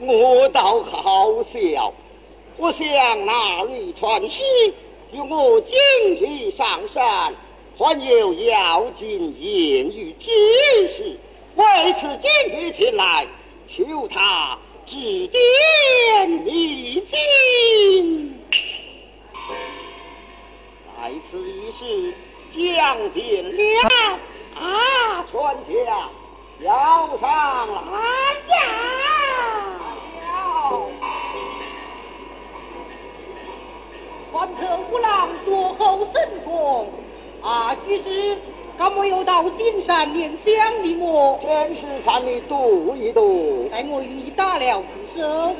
我倒好笑。我想那日传师与我今日上山，还有要紧言语之事，为此今日前来求他指点迷津。在此一事。将点了啊，传家要上来了，官差五郎坐后争功，啊！举世敢莫有到金山念香的么？天师看你赌一赌，待我与你打了一手。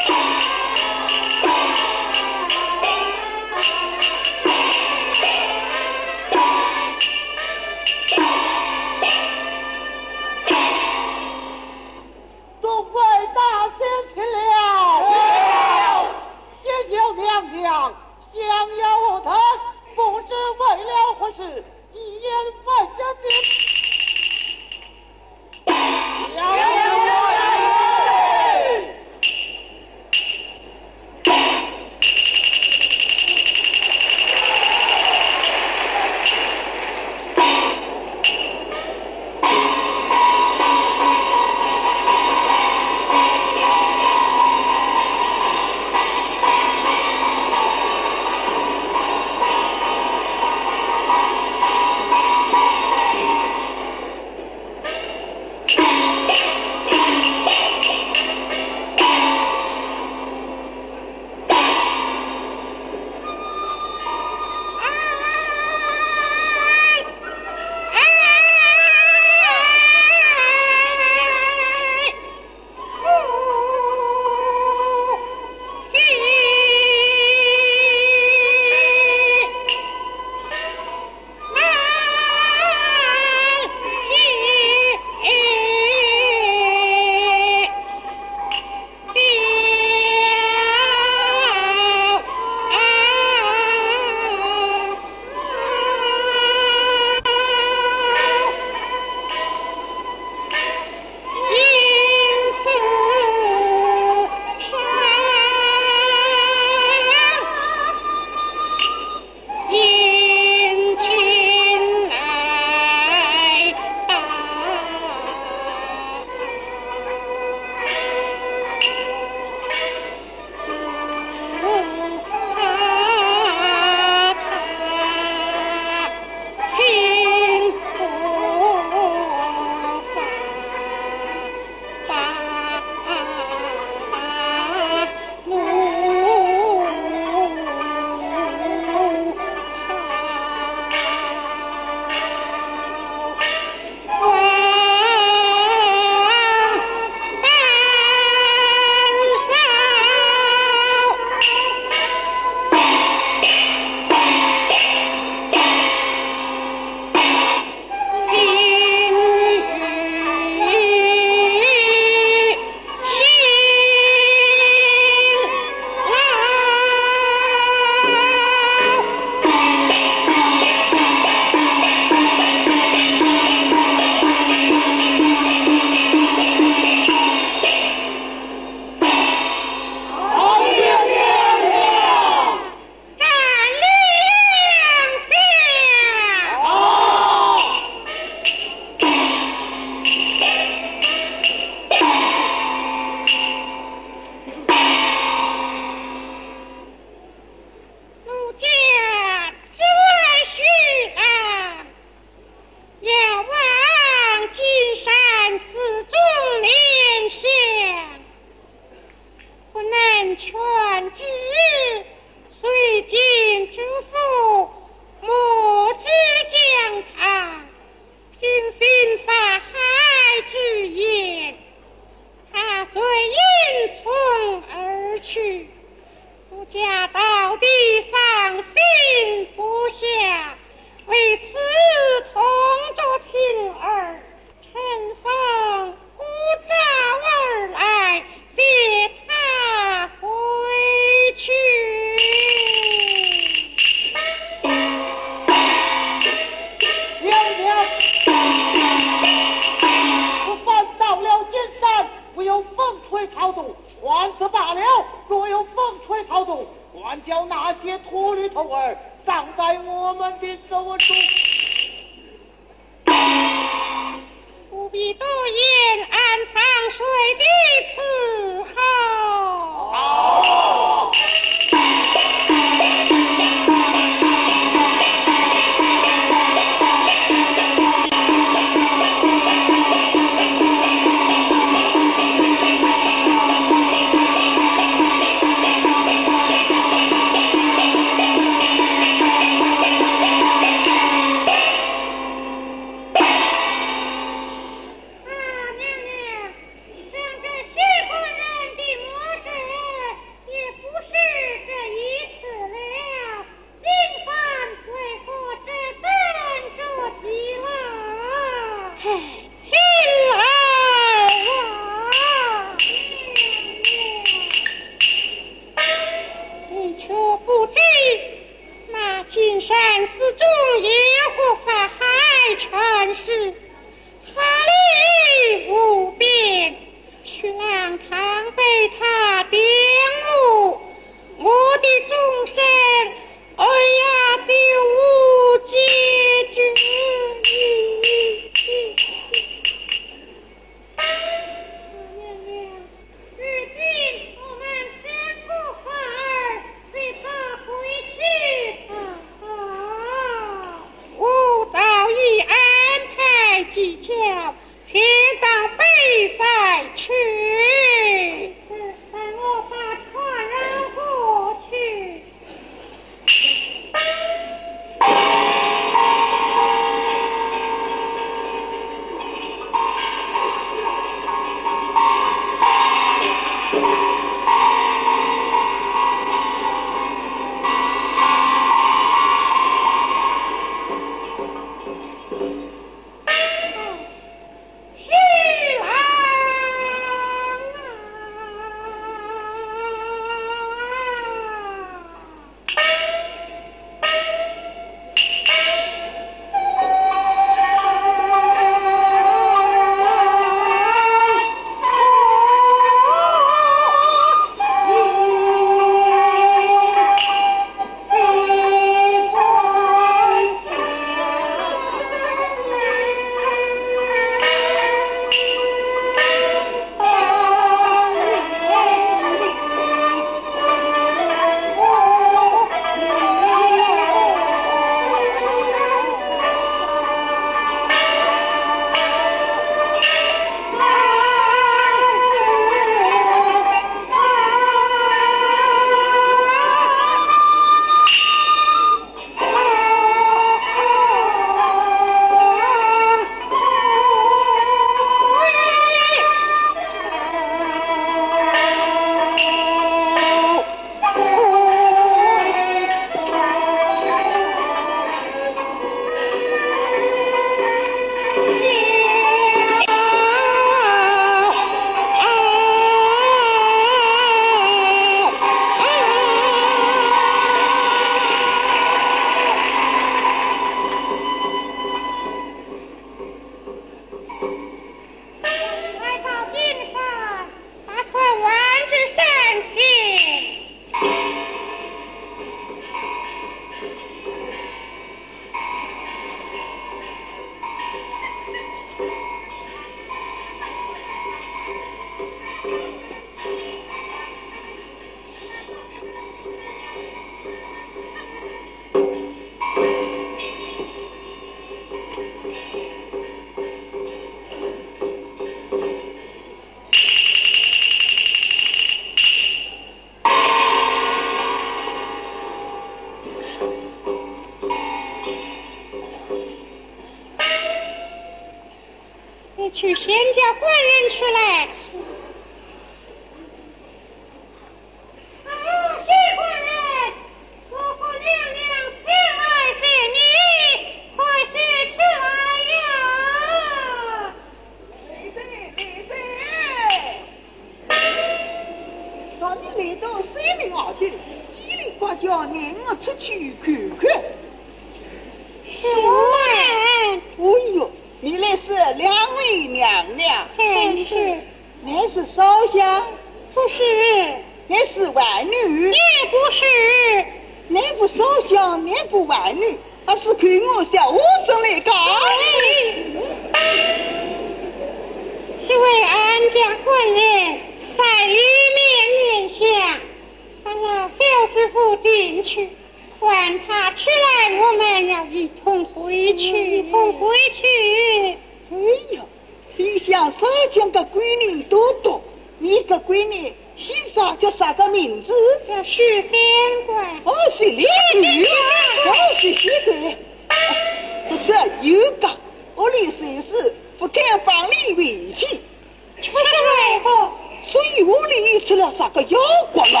你出了啥个妖怪了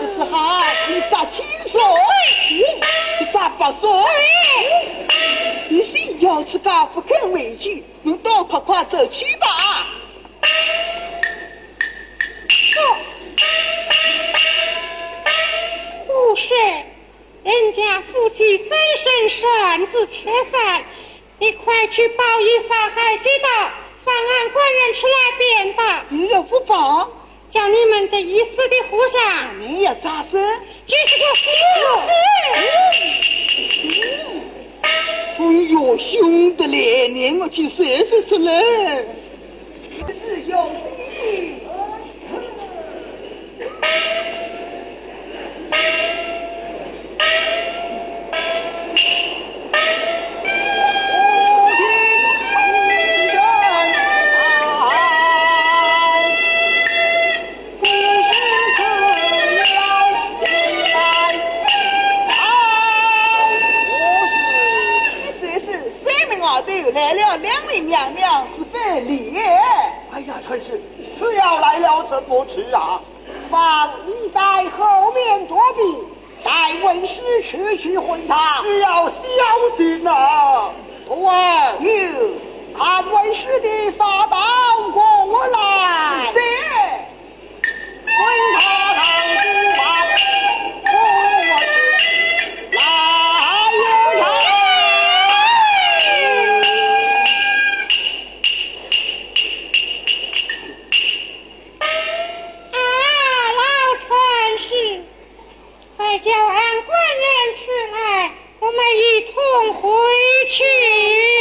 不是哈你咋清楚你咋不送你心要是敢不肯委屈你都快快走去吧。啊不是人家夫妻三生扇子切饭你快去报一下海底道。上岸官人出来点吧。你有不报，叫你们这一死的和尚，你要咋死？这是个死路。哎呦，凶的嘞！连我去试试出来。哎呀春师是要来了怎么吃啊。放你在后面躲避待为师持续混他只要小心呐徒儿看为师的法宝过我来快叫俺官人出来我们一同回去。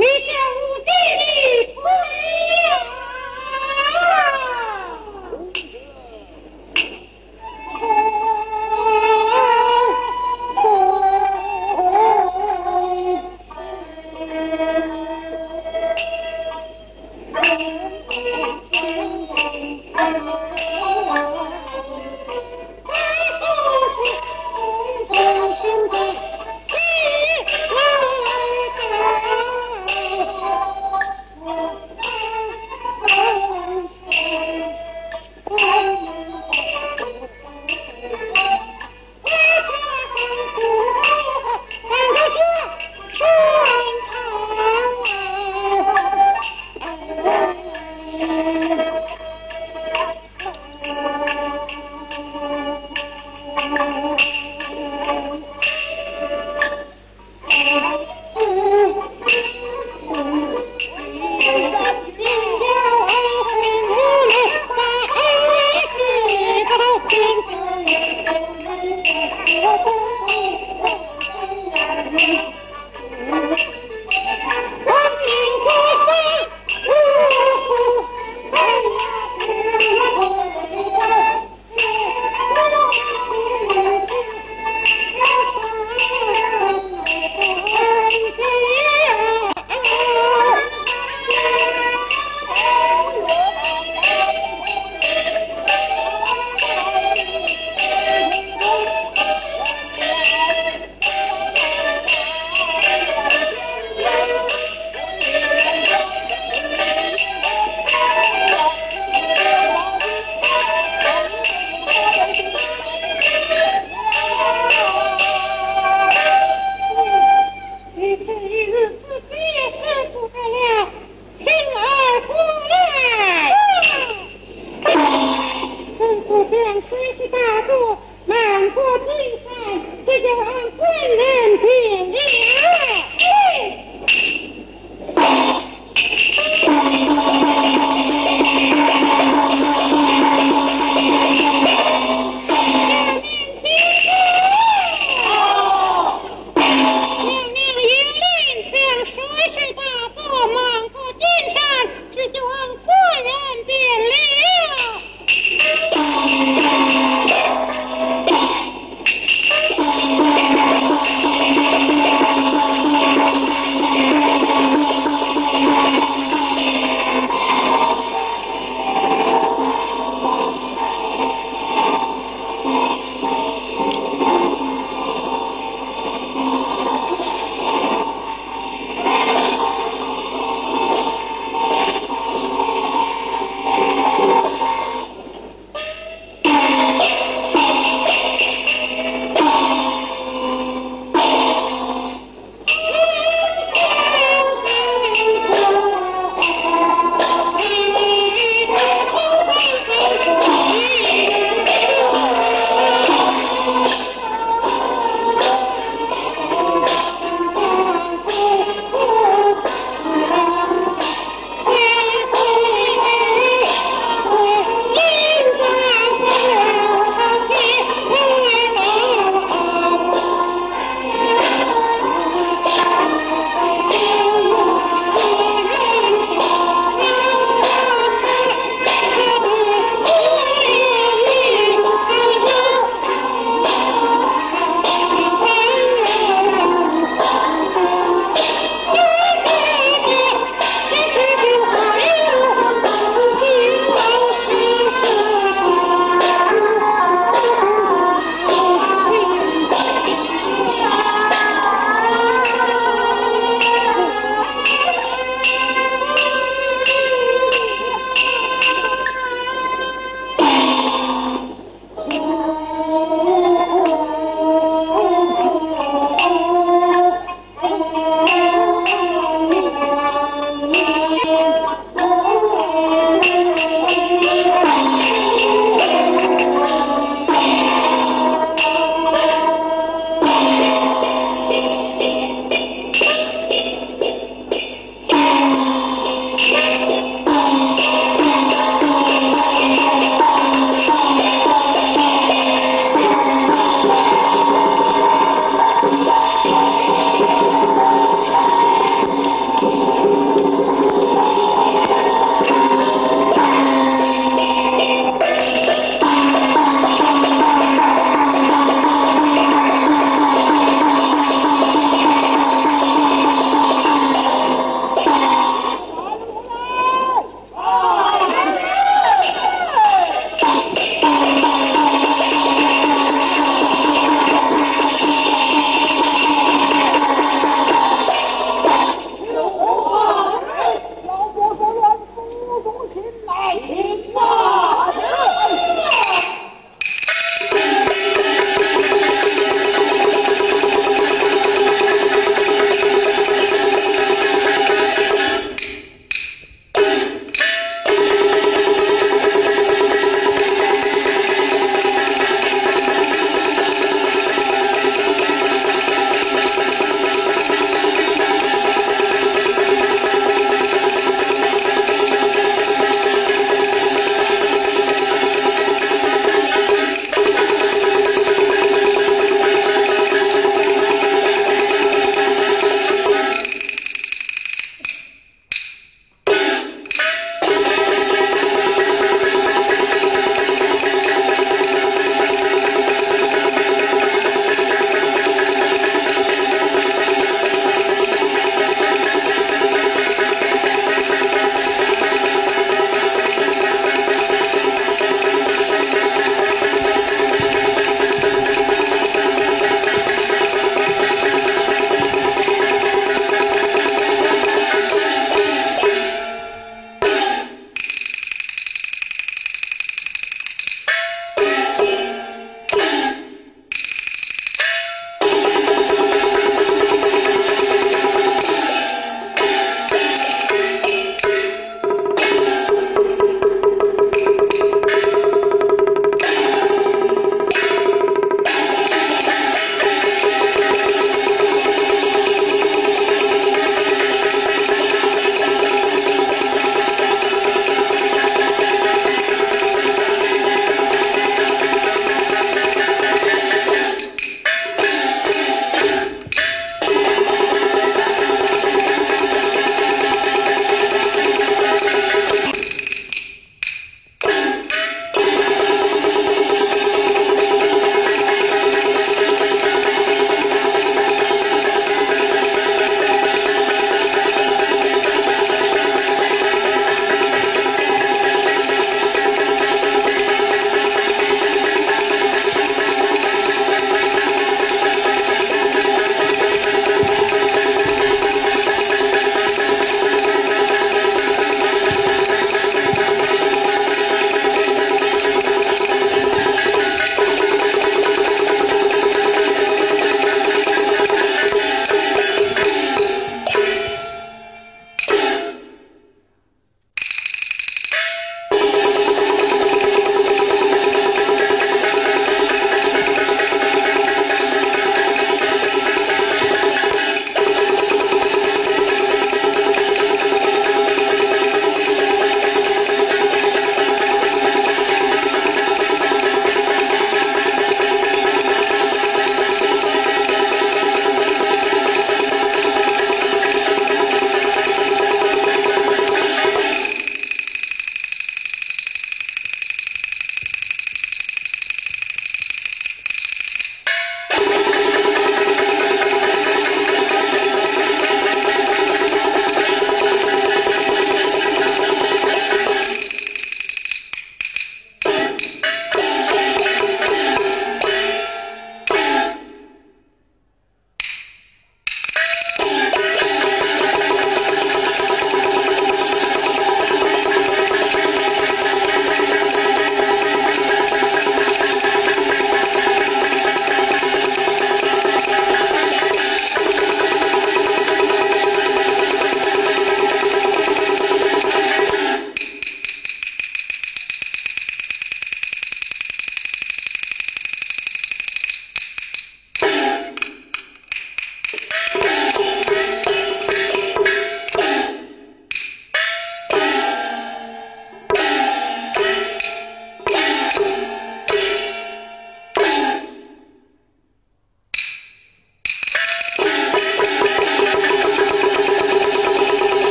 Me too.